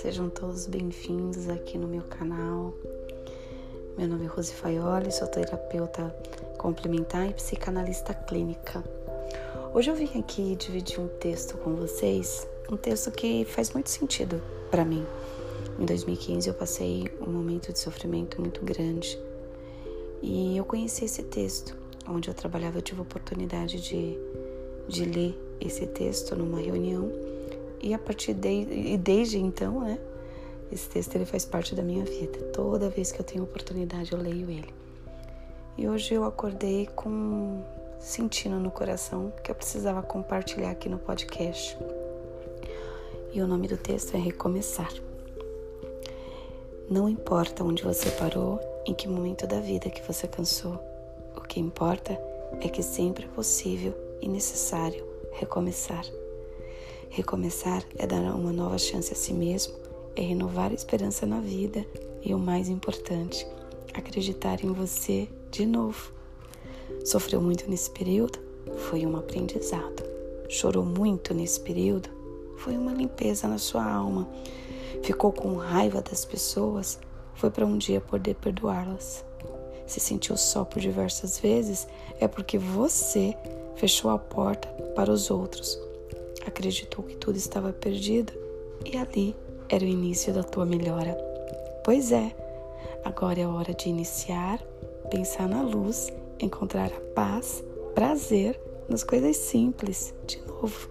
sejam todos bem-vindos aqui no meu canal. Meu nome é Rose Faioli, sou terapeuta complementar e psicanalista clínica. Hoje eu vim aqui dividir um texto com vocês, um texto que faz muito sentido para mim. Em 2015 eu passei um momento de sofrimento muito grande e eu conheci esse texto. Onde eu trabalhava, eu tive a oportunidade de, de ler esse texto numa reunião e a partir de e desde então, né? Esse texto ele faz parte da minha vida. Toda vez que eu tenho oportunidade, eu leio ele. E hoje eu acordei com sentindo no coração que eu precisava compartilhar aqui no podcast. E o nome do texto é Recomeçar. Não importa onde você parou, em que momento da vida que você cansou. O que importa é que sempre é possível e necessário recomeçar. Recomeçar é dar uma nova chance a si mesmo, é renovar a esperança na vida e o mais importante, acreditar em você de novo. Sofreu muito nesse período? Foi um aprendizado. Chorou muito nesse período? Foi uma limpeza na sua alma. Ficou com raiva das pessoas? Foi para um dia poder perdoá-las. Se sentiu só por diversas vezes? É porque você fechou a porta para os outros acreditou que tudo estava perdido e ali era o início da tua melhora. Pois é, agora é hora de iniciar, pensar na luz, encontrar a paz, prazer nas coisas simples, de novo.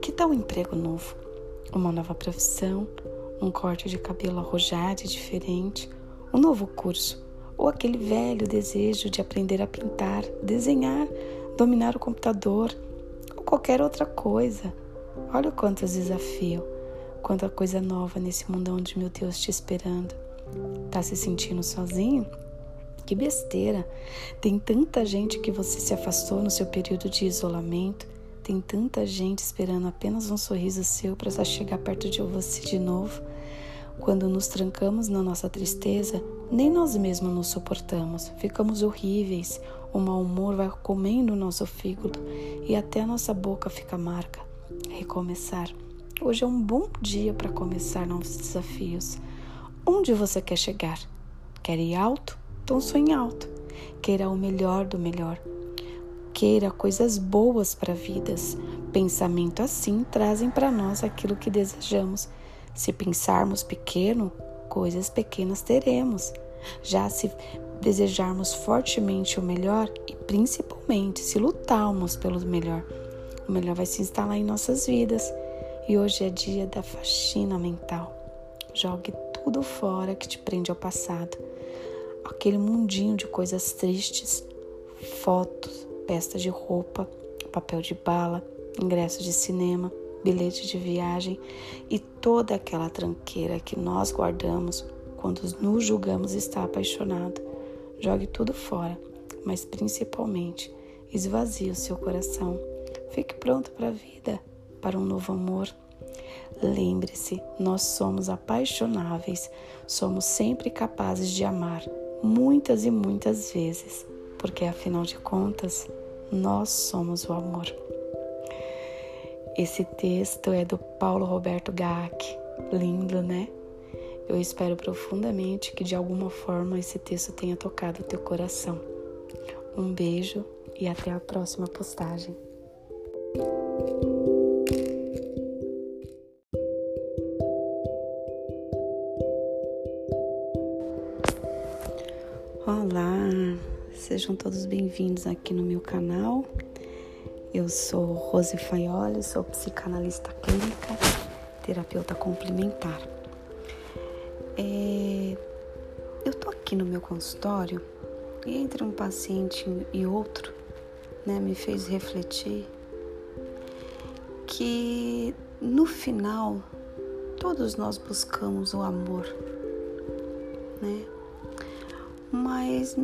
Que tal um emprego novo? Uma nova profissão? Um corte de cabelo arrojado e diferente? Um novo curso? Ou aquele velho desejo de aprender a pintar, desenhar, dominar o computador, qualquer outra coisa. Olha o quanto desafio, quanta coisa nova nesse mundão de meu Deus te esperando. Tá se sentindo sozinho? Que besteira! Tem tanta gente que você se afastou no seu período de isolamento. Tem tanta gente esperando apenas um sorriso seu para chegar perto de você de novo. Quando nos trancamos na nossa tristeza, nem nós mesmos nos suportamos. Ficamos horríveis, o mau humor vai comendo o nosso fígado e até a nossa boca fica marca. Recomeçar. Hoje é um bom dia para começar novos desafios. Onde você quer chegar? Quer ir alto? Então sonhe alto. Queira o melhor do melhor. Queira coisas boas para vidas. Pensamento assim trazem para nós aquilo que desejamos. Se pensarmos pequeno, coisas pequenas teremos. Já se desejarmos fortemente o melhor e principalmente se lutarmos pelo melhor, o melhor vai se instalar em nossas vidas. E hoje é dia da faxina mental. Jogue tudo fora que te prende ao passado. Aquele mundinho de coisas tristes, fotos, peças de roupa, papel de bala, ingressos de cinema, bilhete de viagem e toda aquela tranqueira que nós guardamos quando nos julgamos estar apaixonado. Jogue tudo fora, mas principalmente esvazie o seu coração. Fique pronto para a vida, para um novo amor. Lembre-se, nós somos apaixonáveis, somos sempre capazes de amar, muitas e muitas vezes, porque afinal de contas, nós somos o amor. Esse texto é do Paulo Roberto Gack. Lindo, né? Eu espero profundamente que de alguma forma esse texto tenha tocado o teu coração. Um beijo e até a próxima postagem. Olá, sejam todos bem-vindos aqui no meu canal. Eu sou Rose Faioli, sou psicanalista clínica, terapeuta complementar. É, eu tô aqui no meu consultório e entre um paciente e outro, né, me fez refletir que no final todos nós buscamos o amor, né? Mas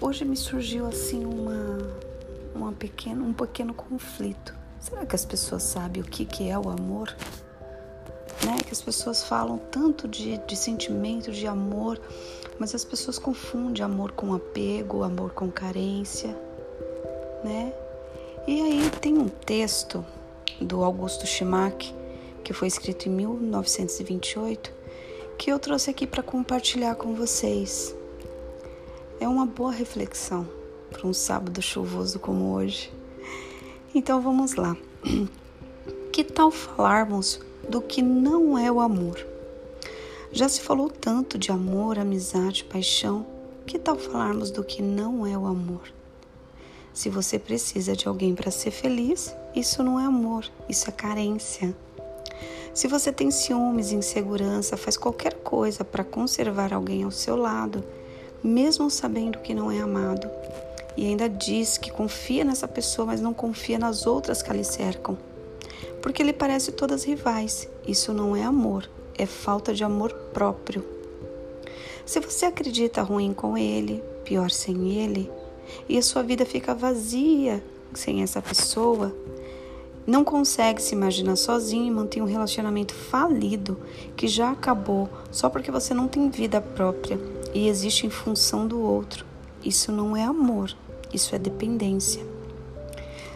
hoje me surgiu assim uma, uma pequena, um pequeno conflito. Será que as pessoas sabem o que, que é o amor? né? Que as pessoas falam tanto de, de sentimento, de amor, mas as pessoas confundem amor com apego, amor com carência, né? E aí tem um texto do Augusto Schimack que foi escrito em 1928, que eu trouxe aqui para compartilhar com vocês. É uma boa reflexão para um sábado chuvoso como hoje. Então vamos lá. Que tal falarmos do que não é o amor? Já se falou tanto de amor, amizade, paixão. Que tal falarmos do que não é o amor? Se você precisa de alguém para ser feliz, isso não é amor, isso é carência. Se você tem ciúmes, insegurança, faz qualquer coisa para conservar alguém ao seu lado, mesmo sabendo que não é amado, e ainda diz que confia nessa pessoa, mas não confia nas outras que lhe cercam, porque lhe parece todas rivais. Isso não é amor, é falta de amor próprio. Se você acredita ruim com ele, pior sem ele, e a sua vida fica vazia sem essa pessoa, não consegue se imaginar sozinho e mantém um relacionamento falido que já acabou só porque você não tem vida própria e existe em função do outro. Isso não é amor, isso é dependência.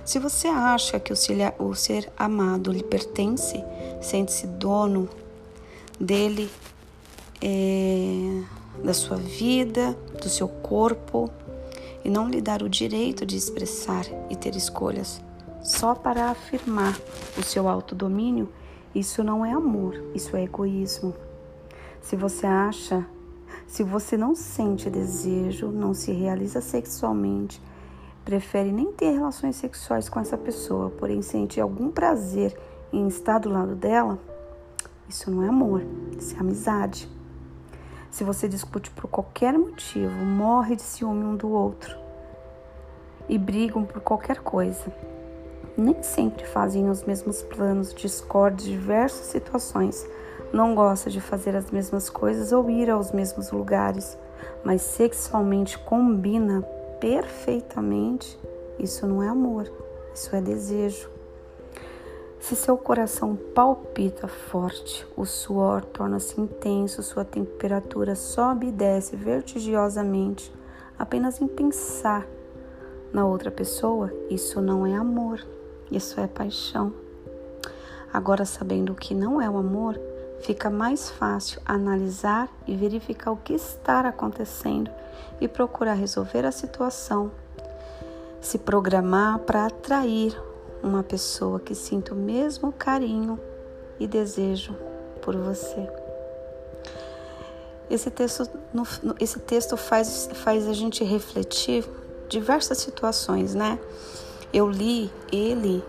Se você acha que o ser, amado lhe pertence, sente-se dono dele, é, da sua vida, do seu corpo, e não lhe dar o direito de expressar e ter escolhas só para afirmar o seu autodomínio, isso não é amor, isso é egoísmo. Se você acha, se você não sente desejo, não se realiza sexualmente, prefere nem ter relações sexuais com essa pessoa, porém sente algum prazer em estar do lado dela, isso não é amor, isso é amizade. Se você discute por qualquer motivo, morre de ciúme um do outro e brigam por qualquer coisa, nem sempre fazem os mesmos planos, discordam de diversas situações, não gosta de fazer as mesmas coisas ou ir aos mesmos lugares, mas sexualmente combina perfeitamente, isso não é amor, isso é desejo. Se seu coração palpita forte, o suor torna-se intenso, sua temperatura sobe e desce vertiginosamente, apenas em pensar na outra pessoa, isso não é amor, isso é paixão. Agora, sabendo o que não é o amor, fica mais fácil analisar e verificar o que está acontecendo e procurar resolver a situação. Se programar para atrair uma pessoa que sinta o mesmo carinho e desejo por você. Esse texto, esse texto faz, faz a gente refletir diversas situações, né? Eu li ele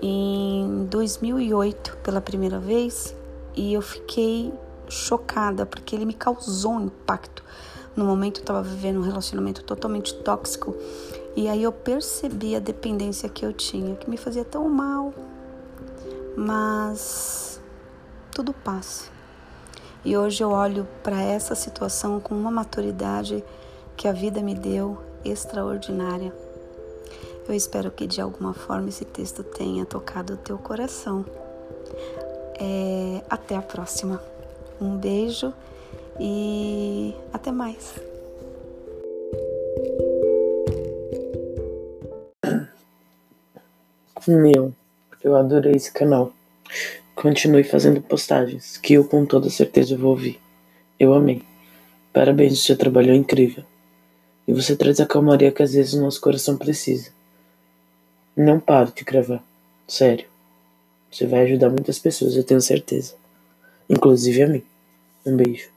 em 2008 pela primeira vez e eu fiquei chocada porque ele me causou um impacto. No momento eu estava vivendo um relacionamento totalmente tóxico e aí eu percebi a dependência que eu tinha, que me fazia tão mal. Mas tudo passa. E hoje eu olho para essa situação com uma maturidade que a vida me deu extraordinária. Eu espero que de alguma forma esse texto tenha tocado o teu coração. É, até a próxima. Um beijo e até mais. Meu, eu adorei esse canal. Continue fazendo postagens, que eu com toda certeza vou ouvir. Eu amei. Parabéns, seu trabalho é incrível. E você traz a calmaria que às vezes o nosso coração precisa. Não pare de gravar. Sério. Você vai ajudar muitas pessoas, eu tenho certeza. Inclusive a mim. Um beijo.